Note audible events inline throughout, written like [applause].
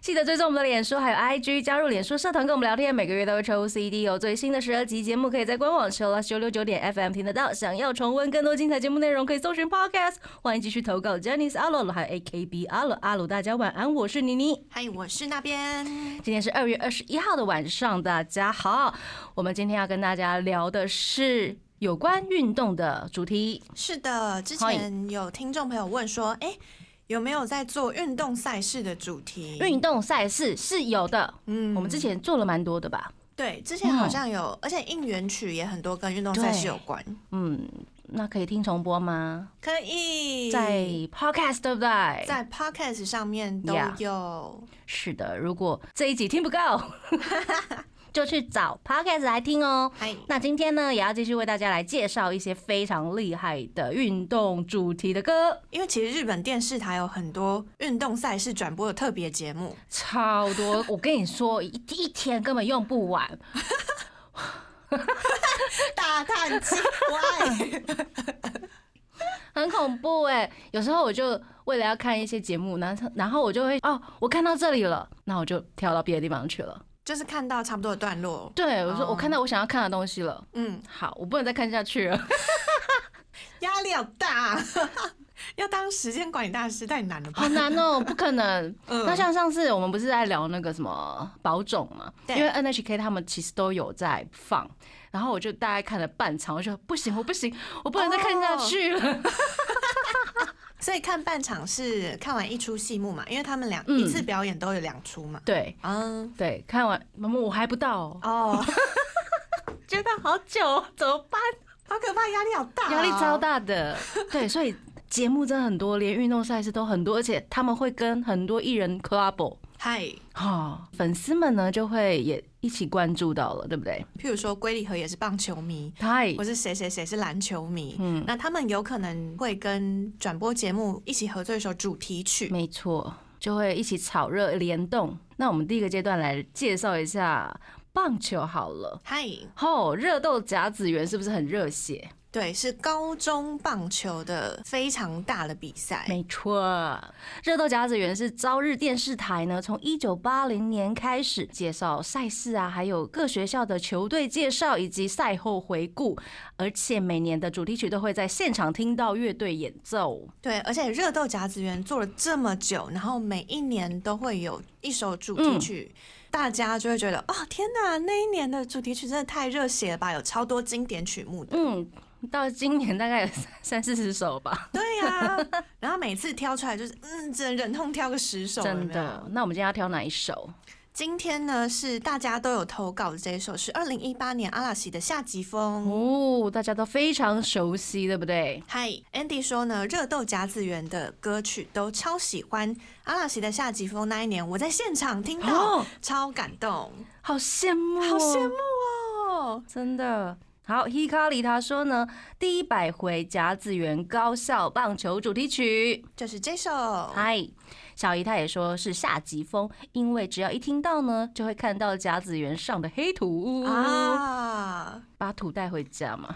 记得追踪我们的脸书还有 IG，加入脸书社团跟我们聊天，每个月都会抽 CD 有最新的十二集节目，可以在官网 o s 九六九点 FM 听得到。想要重温更多精彩节目内容，可以搜寻 Podcast。欢迎继续投稿 j a n i c e 阿鲁还有 AKB 阿鲁阿鲁，大家晚安，我是妮妮。嗨，我是那边。今天是二月二十一号的晚上，大家好。我们今天要跟大家聊的是有关运动的主题。是的，之前有听众朋友问说，哎、有没有在做运动赛事的主题？运动赛事是有的，嗯我们之前做了蛮多的吧？对之前好像有，而且应援曲也很多跟运动赛事有关。嗯，那可以听重播吗？可以在 Podcast 对不对？在 Podcast 上面都 Yeah 有。是的，如果这一集听不够，[laughs] 就去找 Podcast 来听哦。嗨，那今天呢，也要继续为大家来介绍一些非常厉害的运动主题的歌，因为其实日本电视台有很多运动赛事转播的特别节目，超多。我跟你说，一一天根本用不完。[laughs] 大叹气，喂，很恐怖哎！有时候我就为了要看一些节目，然后然后我就会哦，我看到这里了，那我就跳到别的地方去了。就是看到差不多的段落。对，我说哦我看到我想要看的东西了，嗯，好，我不能再看下去了。[laughs] 压力好大，[laughs] 要当时间管理大师太难了吧好？难哦，不可能。[laughs] 嗯那像上次我们不是在聊那个什么保种嘛？对因为 NHK 他们其实都有在放，然后我就大概看了半场，我就说不行，我不行，我不能再看下去了。所以看半场是看完一出戏目嘛，因为他们两、嗯一次表演都有两出嘛。对嗯，对，看完我还不到哦，哦，[laughs] 觉得好久，怎么办？好可怕，压力好大、哦压力超。大的。对，所以节目真的很多，连运动赛事都很多，而且他们会跟很多艺人 collab。嗨，哈，粉丝们呢就会也一起关注到了，对不对？譬如说龟梨和也是棒球迷，嗨或是谁谁谁是篮球迷，嗯那他们有可能会跟转播节目一起合作一首主题曲。没错，就会一起炒热联动。那我们第一个阶段来介绍一下棒球好了。嗨，吼、热斗甲子园是不是很热血？对，是高中棒球的非常大的比赛。没错，热斗甲子园是朝日电视台呢，从一九八零年开始介绍赛事啊，还有各学校的球队介绍以及赛后回顾，而且每年的主题曲都会在现场听到乐队演奏。对，而且热斗甲子园做了这么久，然后每一年都会有一首主题曲，大家就会觉得啊、天哪，那一年的主题曲真的太热血了吧，有超多经典曲目的。嗯，到今年大概有三三四十首吧，对呀、然后每次挑出来就是，嗯，只能忍痛挑个十首，真的。那我们今天要挑哪一首？今天呢是大家都有投稿的这一首，是二零一八年阿拉西的《夏季风》。哦，大家都非常熟悉，对不对？嗨，Andy 说呢，热豆甲子园的歌曲都超喜欢。阿拉西的《夏季风》那一年，我在现场听到，哦超感动，好羡慕、好羡慕，哦。真的。好，Hikari 他说呢，第一百回甲子园高校棒球主题曲。就是这首。嗨，小姨她也说是夏季风，因为只要一听到呢，就会看到甲子园上的黑土啊，啊，把土带回家嘛。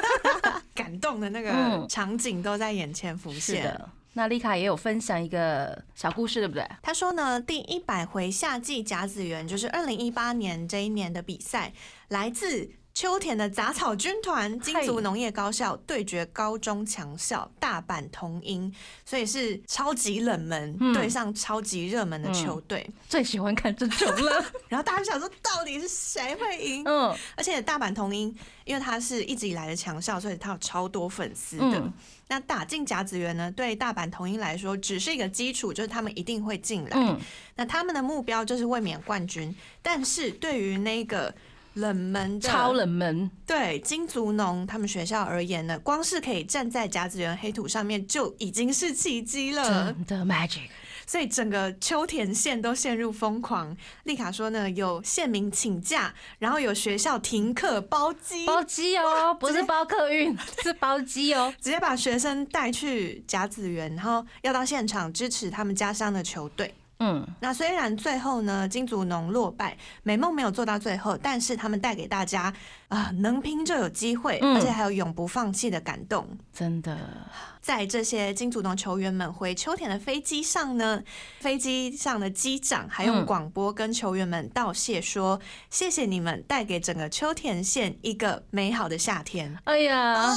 [laughs] 感动的那个嗯场景都在眼前浮是现。的，那丽卡也有分享一个小故事，对不对？他说呢，第一百回夏季甲子园就是二零一八年这一年的比赛，来自秋田的杂草军团金族农业高校对决高中强校大阪桐鹰，所以是超级冷门、嗯对上超级热门的球队。最喜欢看这种了。[laughs] 然后大家就想说，到底是谁会赢？嗯，而且大阪桐鹰，因为它是一直以来的强校，所以它有超多粉丝的。嗯那打进甲子园呢，对大阪桐鹰来说只是一个基础，就是他们一定会进来。嗯，那他们的目标就是卫冕冠军，但是对于那个冷门的超冷门。对金族农他们学校而言呢，光是可以站在甲子园黑土上面就已经是奇迹了。真的 magic，所以整个秋田县都陷入疯狂。丽卡说呢，有县民请假，然后有学校停课包机，包机哦，不是包客运，[laughs] 是包机哦。直接把学生带去甲子园，然后要到现场支持他们家乡的球队。嗯，那虽然最后呢，金祖农落败，美梦没有做到最后，但是他们带给大家啊、能拼就有机会，嗯。而且还有永不放弃的感动。真的，在这些金祖农球员们回秋田的飞机上呢，飞机上的机长还用嗯。广播跟球员们道谢说：“谢谢你们带给整个秋田县一个美好的夏天。哎呀，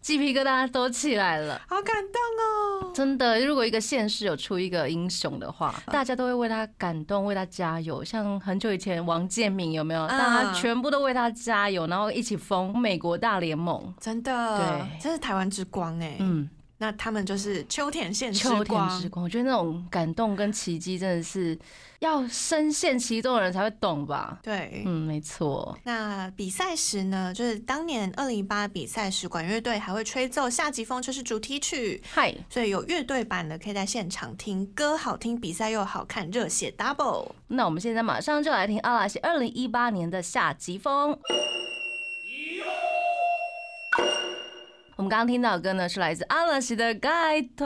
鸡皮疙瘩都起来了”。好感动哦！真的，如果一个县市有出一个英雄的话，大家都会为他感动，为他加油。像很久以前王建民有没有？嗯大家全部都为他加油，然后一起封美国大联盟。真的，对这是台湾之光哎。嗯，那他们就是秋田县之秋田之。光，我觉得那种感动跟奇迹真的是要深陷其中的人才会懂吧。对，嗯，没错。那比赛时呢，就是当年二零一八比赛时，管乐队还会吹奏《夏季风就》是主题曲，嗨，所以有乐队版的可以在现场听，歌好听，比赛又好看，热血 double。那我们现在马上就来听阿拉西二零一八年的夏季风。我们刚刚听到的歌呢，是来自阿拉西的《盖头》，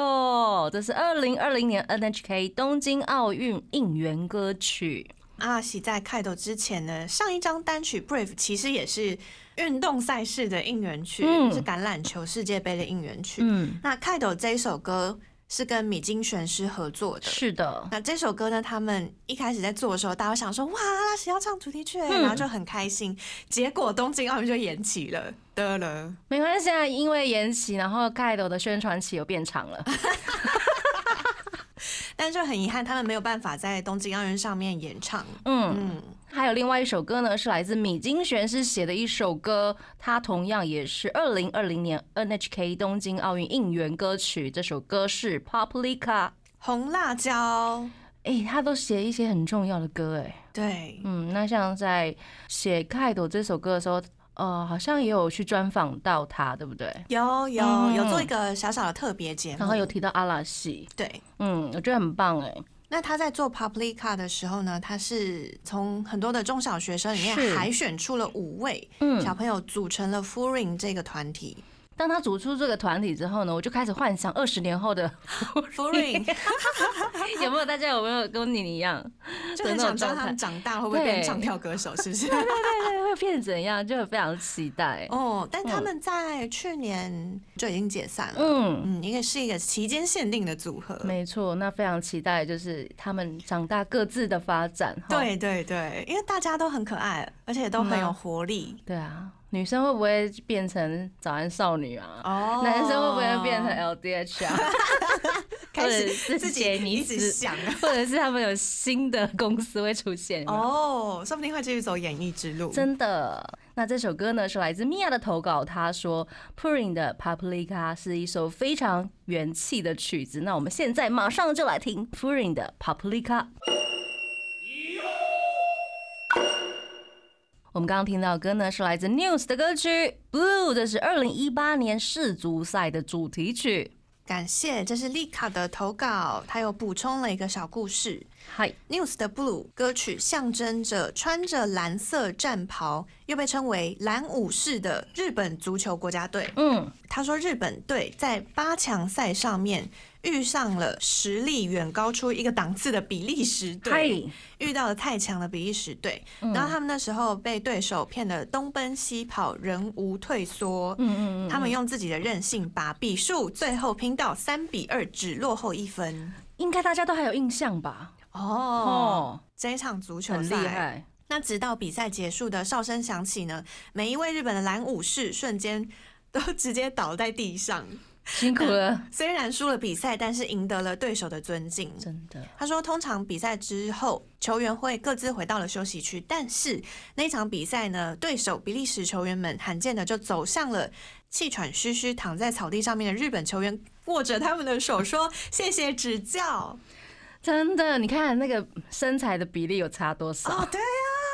这是二零二零年 NHK 东京奥运应援歌曲。阿喜在开头之前呢，上一张单曲《Brave》其实也是运动赛事的应援曲，嗯是橄榄球世界杯的应援曲。嗯，那开头这一首歌是跟米津玄师合作的。是的，那这首歌呢，他们一开始在做的时候，大家想说哇，阿拉西要唱主题曲然后就很开心。结果东京奥运就延期了，得了。没关系啊，因为延期，然后盖斗的宣传期又变长了。[laughs] 但是就很遗憾，他们没有办法在东京奥运上面演唱。嗯，嗯，还有另外一首歌呢，是来自米津玄师写的一首歌，它同样也是二零二零年 NHK 东京奥运应援歌曲。这首歌是《Paprika》。红辣椒，哎、他都写一些很重要的歌，哎，对，嗯，那像在写《开斗》这首歌的时候，呃，好像也有去专访到他，对不对？有有嗯有做一个小小的特别节目，然后有提到阿拉西，对。嗯，我觉得很棒，哎，那他在做 paplica 的时候呢，他是从很多的中小学生里面海选出了五位嗯，小朋友，组成了 Furing 这个团体。当他组出这个团体之后呢，我就开始幻想二十年后的 [laughs] Furing [laughs] 有没有大家有没有跟你一样，就很想知道他们长大会不会变唱跳歌手，是不是？对对对，会变怎样，就非常期待。哦，但他们在去年就已经解散了。嗯，嗯，应该是一个期间限定的组合。没错，那非常期待就是他们长大各自的发展。哈对对对，因为大家都很可爱，而且都很有活力。对啊，女生会不会变成早安少女啊？哦男生会不会变成 LDH 啊？[laughs] 开始自己你一直，想啊？或者是他们有新的公司会出现？哦，哦，说不定会继续走演艺之路。真的。那这首歌呢是来自米娅的投稿，她说 Purin 的 Paprika 是一首非常元气的曲子。那我们现在马上就来听 Purin 的 Paprika。我们刚刚听到的歌呢，是来自 News 的歌曲《Blue》，这是二零一八年世足赛的主题曲。感谢，这是丽卡的投稿，他又补充了一个小故事。嗨，News 的 Blue 歌曲象征着穿着蓝色战袍，又被称为蓝武士的日本足球国家队。嗯，他说，日本队在八强赛上面遇上了实力远高出一个档次的比利时队，遇到了太强的比利时队，然后他们那时候被对手骗得东奔西跑，人无退缩。嗯嗯嗯，他们用自己的韧性把比数最后拼到三比二，只落后一分。应该大家都还有印象吧？哦，哦，这一场足球很厉赛，害。那直到比赛结束的哨声响起呢，每一位日本的蓝武士瞬间都直接倒在地上。辛苦了，[laughs] 虽然输了比赛，但是赢得了对手的尊敬。真的。他说，通常比赛之后，球员会各自回到了休息区，但是那场比赛呢，对手比利时球员们罕见的就走向了气喘吁吁躺在草地上面的日本球员，握着他们的手说：“谢谢指教。真的，你看那个身材的比例有差多”少？哦，对啊，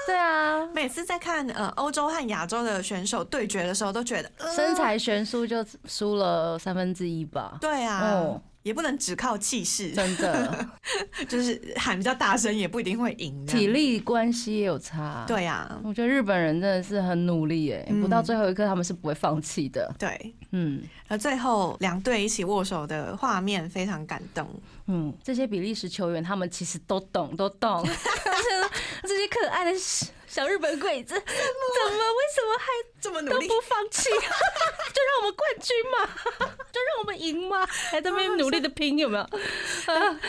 对啊，每次在看呃欧洲和亚洲的选手对决的时候，都觉得、呃。身材悬殊就输了三分之一吧。对啊，哦也不能只靠气势，真的，[laughs] 就是喊比较大声也不一定会赢。体力关系也有差。，对啊，我觉得日本人真的是很努力哎，嗯不到最后一刻他们是不会放弃的。对。嗯而最后两队一起握手的画面非常感动。嗯，这些比利时球员他们其实都懂，都懂。[laughs] 而且这些可爱的小日本鬼子，[laughs] 怎么为什么还这么努力都不，放弃？[laughs] 就让我们冠军嘛，[laughs] 就让我们赢嘛，还在那边努力的拼，有没有？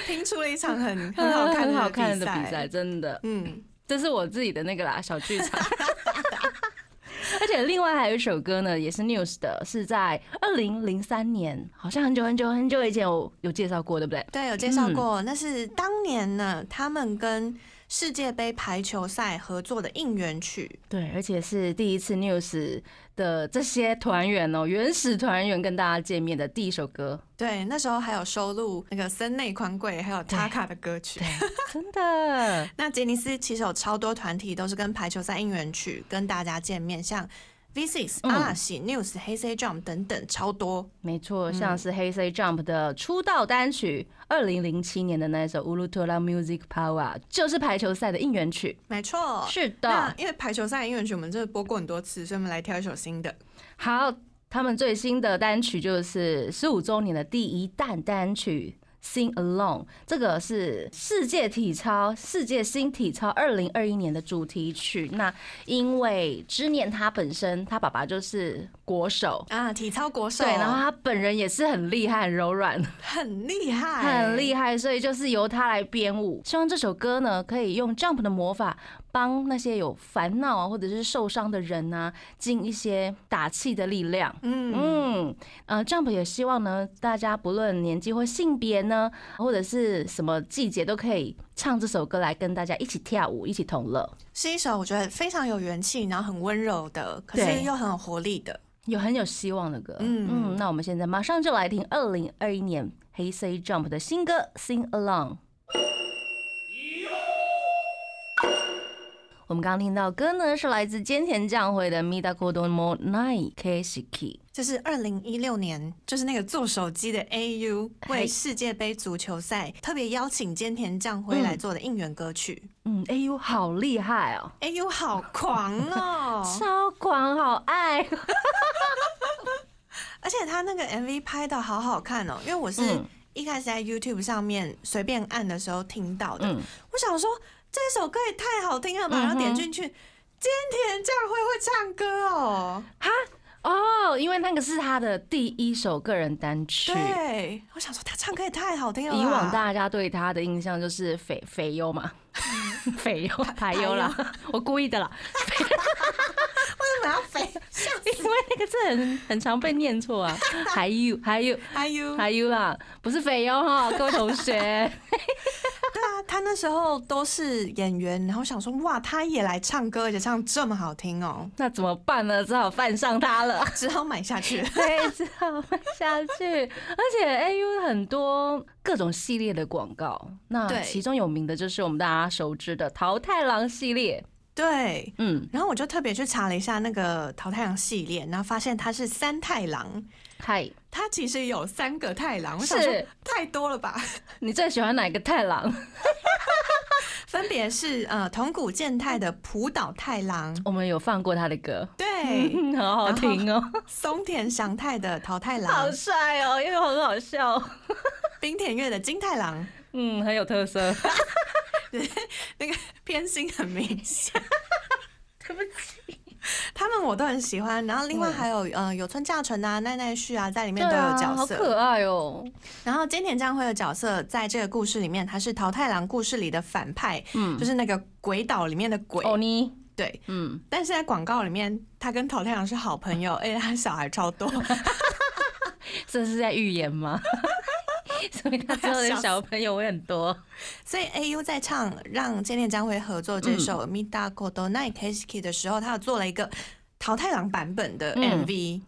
拼出了一场很很好看很好的看的比赛赛，。真的。嗯，这是我自己的那个啦，小剧场。而且另外还有一首歌呢，也是 News 的，是在二零零三年，好像很久很久很久以前有有介绍过，对不对？对，有介绍过，那是当年呢，他们跟世界杯排球赛合作的应援曲。对，而且是第一次 News 的这些团员哦，原始团员跟大家见面的第一首歌，对，那时候还有收录那个森内宽贵还有 Taka 的歌曲。真的。[laughs] 那杰尼斯其实有超多团体都是跟排球赛应援曲跟大家见面，像 V6、嗯阿拉西、News、黑 C Jump 等等，超多。没错，像是黑 C Jump 的出道单曲，二零零七年的那一首《乌鲁特拉 Music Power》就是排球赛的应援曲。没错。是的，那因为排球赛应援曲我们真的播过很多次，所以我们来挑一首新的。好，他们最新的单曲就是十五周年的第一弹单曲。Sing Along，这个是世界体操、世界新体操二零二一年的主题曲。那因为知念他本身，他爸爸就是国手，啊，体操国手，对，然后他本人也是很厉害、很柔软，[laughs] 很厉害，很厉害，所以就是由他来编舞。希望这首歌呢，可以用 Jump 的魔法，帮那些有烦恼啊，或者是受伤的人啊，尽一些打气的力量。嗯嗯，呃，Jump 也希望呢，大家不论年纪或性别呢，或者是什么季节，都可以唱这首歌来跟大家一起跳舞，一起同乐，是一首我觉得非常有元气，然后很温柔的，可是又很有活力的。有很有希望的歌。嗯嗯，那我们现在马上就来听二零二一年黑 C Jump 的新歌《Sing Along》。我们刚刚听到歌呢，是来自菅田将晖的《Midakodo mo Nai Keshiki》。这是二零一六年，就是那个做手机的 AU 嘿为世界杯足球赛特别邀请菅田将晖来做的应援歌曲。嗯，，AU，好厉害哦，AU 好狂哦，[laughs] 超狂，好爱。[laughs] 而且他那个 MV 拍的好好看哦，因为我是嗯一开始在 YouTube 上面随便按的时候听到的，嗯，我想说这首歌也太好听了吧，然后点进去，菅田将晖会唱歌哦，哈？哦，因为那个是他的第一首个人单曲。对，我想说他唱歌也太好听了吧，以往大家对他的印象就是肥肥优嘛，[laughs] 肥优 [laughs] 排优啦，我故意的啦，[laughs] 为什么要肥？因为那个字很很常被念错啊，还有还有 IU 还有啦，不是肥优哈，各位同学，他那时候都是演员，然后想说哇，他也来唱歌，而且唱这么好听哦，那怎么办呢？只好犯上他了。[laughs] 只好买下去。[laughs] 对，只好买下去。而且 AU 很多各种系列的广告，那其中有名的就是我们大家熟知的桃太郎系列。对，嗯，然后我就特别去查了一下那个桃太郎系列，然后发现他是三太郎，嗨，他其实有三个太郎，我想说是。太多了吧？你最喜欢哪个太郎？[laughs] 分别是呃铜鼓健太的浦岛太郎，我们有放过他的歌，对，嗯，[laughs] 好好听哦，松田翔太的桃太郎。好，帅哦，又很好笑，冰田月的金太郎，嗯，很有特色。[laughs] [laughs] 那个偏心很明显。[laughs] 对不起，他们我都很喜欢，然后另外嗯还有呃有村架纯啊、奈奈绪啊，在里面都有角色。好可爱哦。然后菅田将晖的角色在这个故事里面，他是桃太郎故事里的反派，嗯就是那个鬼岛里面的鬼。哦你，对，嗯，但是在广告里面，他跟桃太郎是好朋友，而且他小孩超多。[laughs] 这是在预言吗？[laughs] 所以他之后的小朋友会很多。[laughs] 所以 AU 在唱让见面将会合作这首《Mita Kodo Nai Keshiki》的时候，他有做了一个桃太郎版本的嗯。MV，、嗯，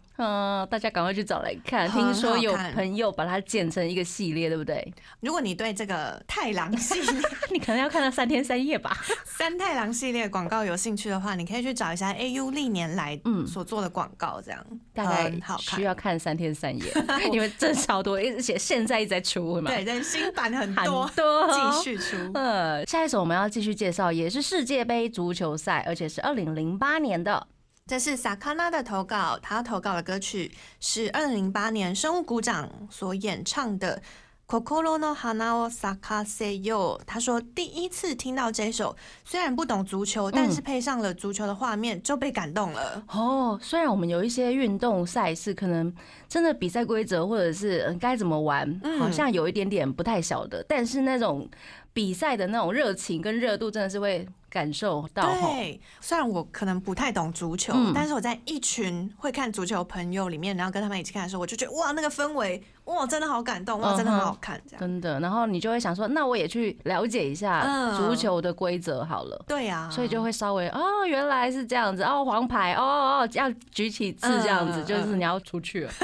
大家赶快去找来看。听说有朋友把它剪成一个系列，对不对？如果你对这个太郎系列 [laughs] 你可能要看到三天三夜吧。[laughs] 三太郎系列广告有兴趣的话，你可以去找一下 AU 历年来嗯所做的广告，这样大概很好看需。要看三天三夜，[laughs] 因为真超多，而且现在一直在出嘛，对，但新版很很多，多继续出。呃，下一首我们要继续介绍，也是世界杯足球赛，而且是二零零八年的。这是萨卡纳的投稿，他投稿的歌曲是二零零八年生物鼓掌所演唱的《Kokoro no Hana o Sakase Yo》。他说第一次听到这首，虽然不懂足球，但是配上了足球的画面就被感动了。哦，虽然我们有一些运动赛事，可能真的比赛规则或者是呃该怎么玩，嗯好像有一点点不太晓得，但是那种比赛的那种热情跟热度，真的是会感受到哈。对，虽然我可能不太懂足球，嗯但是我在一群会看足球朋友里面，然后跟他们一起看的时候，我就觉得哇，那个氛围，哇，真的好感动，哇，真的很好看，这样。真的，然后你就会想说，那我也去了解一下嗯足球的规则好了。对呀、所以就会稍微哦，原来是这样子哦，黄牌哦哦，要举起字这样子，嗯就是你要出去了。[laughs]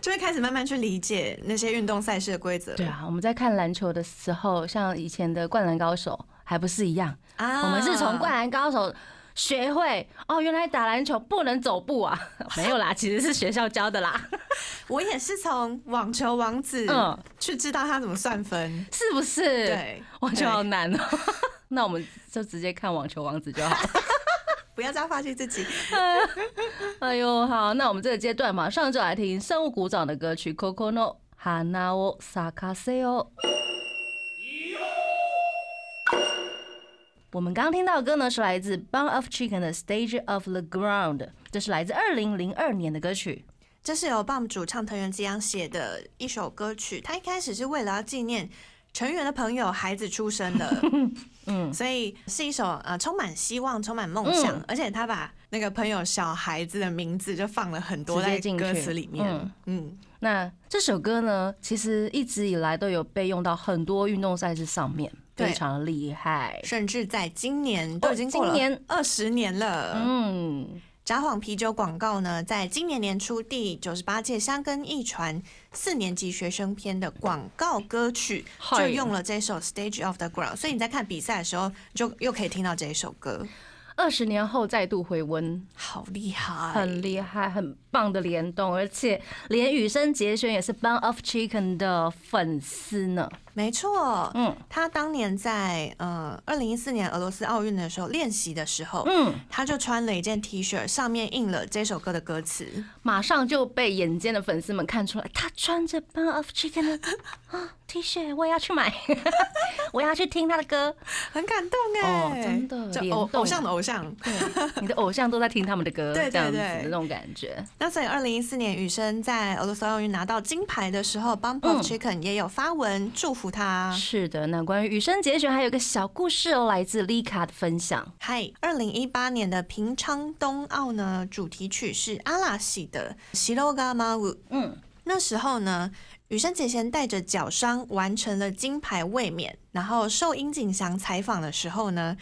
就会开始慢慢去理解那些运动赛事的规则。对啊，我们在看篮球的时候，像以前的《灌篮高手》还不是一样，啊我们是从《灌篮高手》学会哦，原来打篮球不能走步啊，[laughs] 没有啦，其实是学校教的啦，[laughs] 我也是从网球王子嗯，去知道他怎么算分。是不是？，对，网球好难哦。[laughs] 那我们就直接看网球王子就好了。不要这样放弃自己。哎呦，好，那我们这个阶段马上就来听生物鼓掌的歌曲《Coco no Hana o Sakase》哦。我们刚刚听到的歌呢，是来自 Bun of Chicken 的《Stage of the Ground》，这是来自二零零二年的歌曲。这是由 BOM 主唱藤原纪央写的一首歌曲，他一开始是为了要纪念成员的朋友孩子出生的，[laughs] 嗯，所以是一首呃充满希望、充满梦想，嗯。而且他把那个朋友小孩子的名字就放了很多在歌词里面。嗯。嗯。那这首歌呢，其实一直以来都有被用到很多运动赛事上面，对非常厉害。甚至在今年都已经过了今年二十年了。嗯，札幌啤酒广告呢，在今年年初第九十八届香根一传四年级学生篇的广告歌曲，就用了这首《Stage of the Ground》，所以你在看比赛的时候，就又可以听到这一首歌，二十年后再度回温，好厉害！很厉害，很棒的联动，而且连羽生结弦也是 Bun of Chicken 的粉丝呢。没错，嗯他当年在呃二零一四年俄罗斯奥运的时候练习的时候，嗯，他就穿了一件 T 恤，上面印了这首歌的歌词。马上就被眼尖的粉丝们看出来，他穿着 Bun of Chicken 的 [laughs] 啊 T 恤，我也要去买，[laughs] 我要去听他的歌。很感动哦哎、真的偶偶像的偶像。对，你的偶像都在听他们的歌，[laughs] 对对这样子对的那种感觉。那所以，二零一四年羽生在俄罗斯奥运拿到金牌的时候，Bump 嗯 of Chicken 也有发文祝福他。是的，那关于羽生结弦还有个小故事哦，来自丽卡的分享。嗨，二零一八年的平昌冬奥呢，主题曲是阿拉西的《西罗嘎马舞》。嗯，那时候呢，羽生结弦带着脚伤完成了金牌卫冕，然后受樱井翔采访的时候呢。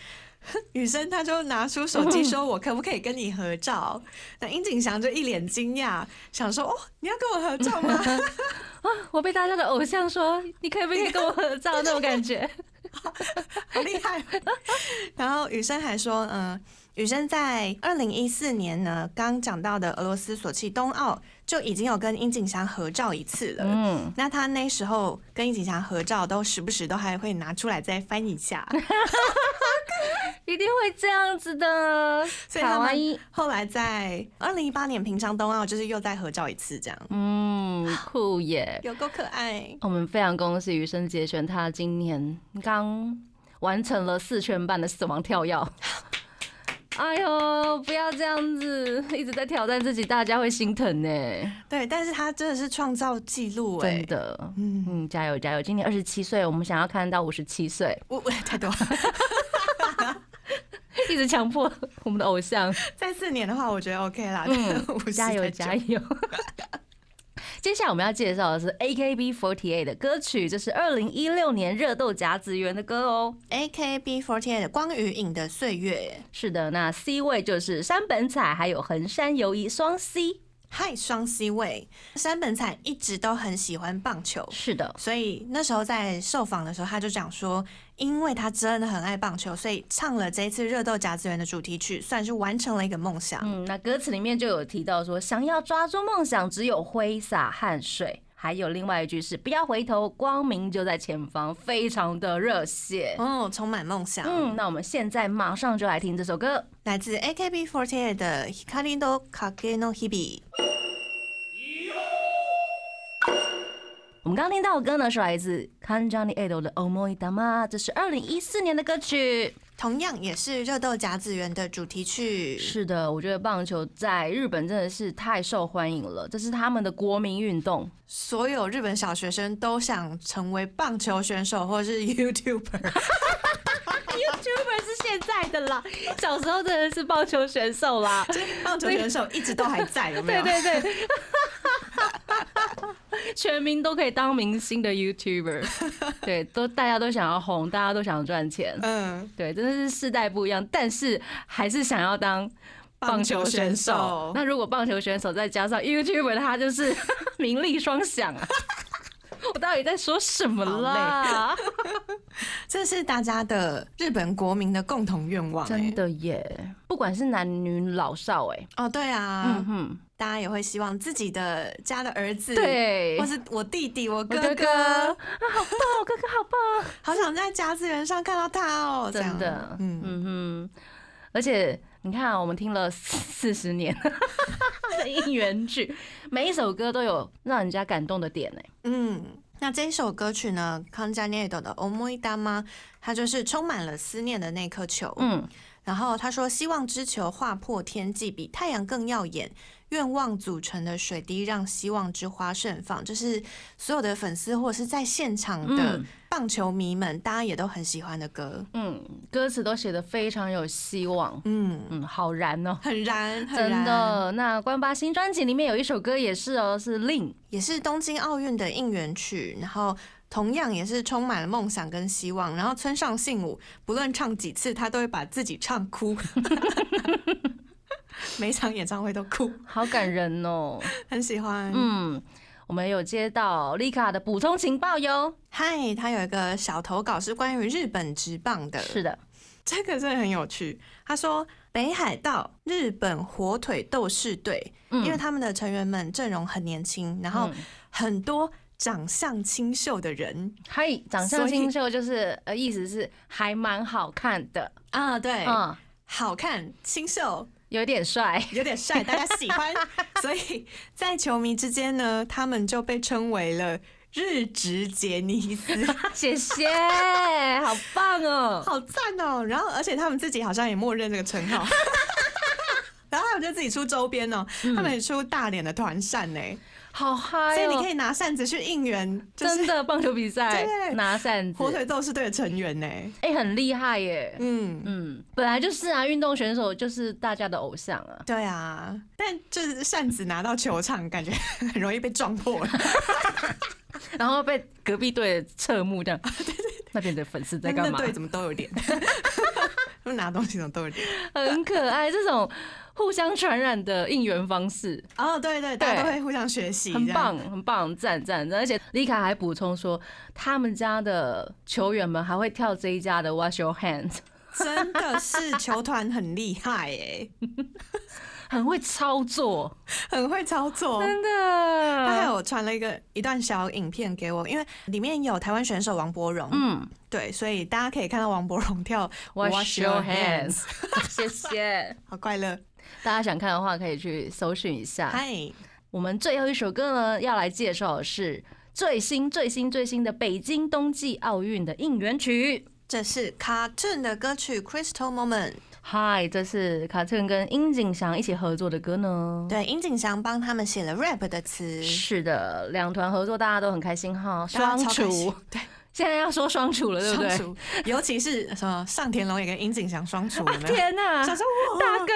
[laughs] 羽生他就拿出手机说：“我可不可以跟你合照？”那殷景祥就一脸惊讶，想说：“哦，你要跟我合照吗？” [laughs] 我被大家的偶像说，你可不可以跟我合照那种感觉？[laughs] 好厉害！然后雨生还说，嗯、雨生在二零一四年呢，刚讲到的俄罗斯索契冬奥就已经有跟樱井翔合照一次了。嗯，那他那时候跟樱井翔合照，都时不时都还会拿出来再翻一下。[laughs] 一定会这样子的。所以他们后来在二零一八年平昌冬奥，就是又再合照一次，这样嗯，酷耶！[laughs] 有够可爱。我们非常恭喜雨生结选，他今年刚完成了四圈半的死亡跳跃。[laughs] 哎呦，不要这样子，一直在挑战自己，大家会心疼呢。对，但是他真的是创造纪录哎真，的，嗯，嗯，加油加油！今年二十七岁，我们想要看到五十七岁，我我太多了，[laughs] 一直强迫我们的偶像，[laughs] 再四年的话，我觉得 OK 啦。[laughs] 嗯50加油加油！接下来我们要介绍的是 AKB48 的歌曲，这是二零一六年热豆甲子园的歌哦。AKB48 的《光与影的岁月是的，那 C 位就是山本彩，还有横山由依双 C。》，嗨，双 C 位。山本彩一直都很喜欢棒球，是的，所以那时候在受访的时候，他就讲说，因为他真的很爱棒球，所以唱了这一次热斗甲子园的主题曲，算是完成了一个梦想。嗯，那歌词里面就有提到说，想要抓住梦想，只有挥洒汗水。还有另外一句是不要回头，光明就在前方，非常的热血。哦，充满梦想。嗯，那我们现在马上就来听这首歌。来自 AKB48 的《Hikari no Kage no Hibi》。我们刚刚听到的歌呢，是来自 Kanjani Edo 的《Omoi Dama》，这是二零一四年的歌曲。同样也是热豆甲子园的主题曲。是的，我觉得棒球在日本真的是太受欢迎了，这是他们的国民运动。所有日本小学生都想成为棒球选手或是 [laughs] YouTuber。YouTuber 是现在的啦，小时候真的是棒球选手啦。棒球选手一直都还在，有没有？对 [laughs] 对对，[laughs] 全民都可以当明星的 YouTuber，[laughs] 对，都大家都想要红，大家都想赚钱，嗯，对，真的是世代不一样，但是还是想要当。棒球选手，那如果棒球选手再加上 YouTuber，他就是 [laughs] 名利双享啊！我到底在说什么啦？[laughs] 这是大家的日本国民的共同愿望、真哎的耶，不管是男女老少，哎，哦，对啊，嗯哼，大家也会希望自己的家的儿子，，对，或是我弟弟、我哥哥。哥哥。啊，好棒，我哥哥好棒。好想在甲子园上看到他哦，真的，嗯，嗯哼，而且你看，我们听了四十年 [laughs] 的应援剧，每一首歌都有让人家感动的点呢。嗯，那这一首歌曲呢，康佳涅斗的《Omoi Dama》，它就是充满了思念的那颗球。嗯，然后他说：“希望之球划破天际，比太阳更耀眼。愿望组成的水滴，让希望之花盛放。”就是所有的粉丝或者是在现场的嗯棒球迷们，大家也都很喜欢的歌。嗯，歌词都写的非常有希望，嗯，嗯，好燃哦。很燃，很真燃，的，那关八新专辑里面有一首歌也是哦，是《令》，也是东京奥运的应援曲。然后同样也是充满了梦想跟希望。然后村上信五不论唱几次，他都会把自己唱哭。[laughs] 每场演唱会都哭，[laughs] 好感人哦。很喜欢。嗯，我们有接到丽卡的补充情报哟。嗨，他有一个小投稿是关于日本职棒的，是的，这个真的很有趣。他说北海道日本火腿斗士队，嗯因为他们的成员们阵容很年轻，然后嗯很多长相清秀的人嗨，长相清秀就是呃，意思是还蛮好看的，啊，对，嗯，好看、清秀，有点帅。有点帅，大家喜欢，[laughs] 所以在球迷之间呢，他们就被称为了日职杰尼斯，[laughs] 谢谢，好棒哦！好赞哦！然后，而且他们自己好像也默认这个称号。[laughs] 然后他们就自己出周边哦，他们也出大脸的团扇呢，好嗨哦！所以你可以拿扇子去应援，就是真的棒球比赛 [laughs] 对拿扇子，火腿斗士队的成员呢。哎、很厉害耶。嗯，嗯，本来就是啊，运动选手就是大家的偶像啊。对啊，但就是扇子拿到球场，感觉 [laughs] 很容易被撞破了。[laughs] 然后被隔壁队的侧目这样，那边的粉丝在干嘛？那队怎么都有点？他们拿东西怎么都有点？很可爱，这种互相传染的应援方式哦，对对，大家都会互相学习，很棒，很棒，赞赞赞！而且丽卡还补充说，他们家的球员们还会跳这一家的 Wash Your Hands，真的是球团很厉害哎，[laughs] 很会操作，很会操作。真的他还。有传了一个一段小影片给我，因为里面有台湾选手王柏荣，嗯对，所以大家可以看到王柏荣跳，Wash Your Hands，[laughs] 谢谢。好快乐。大家想看的话，可以去搜寻一下。嗨，我们最后一首歌呢，要来介绍的是最新、最新、最新的北京冬季奥运的应援曲。这是 Cartoon 的歌曲《Crystal Moment》，嗨，这是卡特跟殷景祥一起合作的歌呢。对，殷景祥帮他们写了 rap 的词，是的，两团合作，大家都很开心哈。双厨，对，现在要说双厨了，对不对？尤其是什么上田龙也跟殷景祥双厨？[laughs] 天哪，想说哇大哥，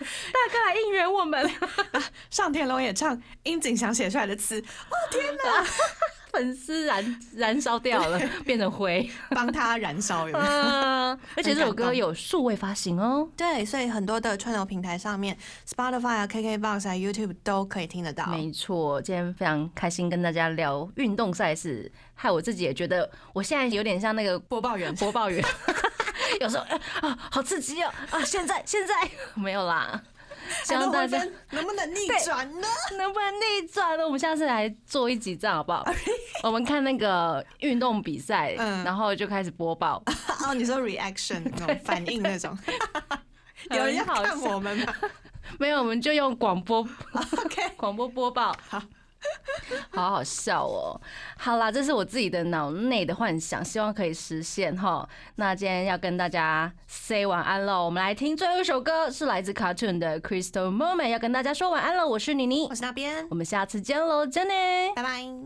[laughs] 大家来应援我们，[laughs] 上天龙也唱樱井翔写出来的词，[laughs] 哦天哪粉丝燃燃烧掉了，变成灰。帮他燃烧，有没有？嗯，而且这首歌有数位发行哦。对，所以很多的串流平台上面，Spotify 啊、KKBox 啊、YouTube 都可以听得到。没错，今天非常开心跟大家聊运动赛事，害我自己也觉得我现在有点像那个播报员，播报员，有时候哎啊，好刺激哦啊！现在现在没有啦，希望大家能能不能逆转呢？[laughs] 能不能逆转呢？我们下次来做一集这样好不好？我们看那个运动比赛，嗯然后就开始播报，[laughs] 哦，你说 reaction 那种反应那种，[laughs] 有人看我们吗没有我们就用广播？OK，广播播报，好，[laughs] 好好笑哦。好啦，这是我自己的脑内的幻想，希望可以实现哈。那今天要跟大家 say 晚安喽，我们来听最后一首歌，是来自 Cartoon 的 Crystal Moment，要跟大家说晚安了。我是妮妮我，是那边我，们下次见喽，真的。拜拜。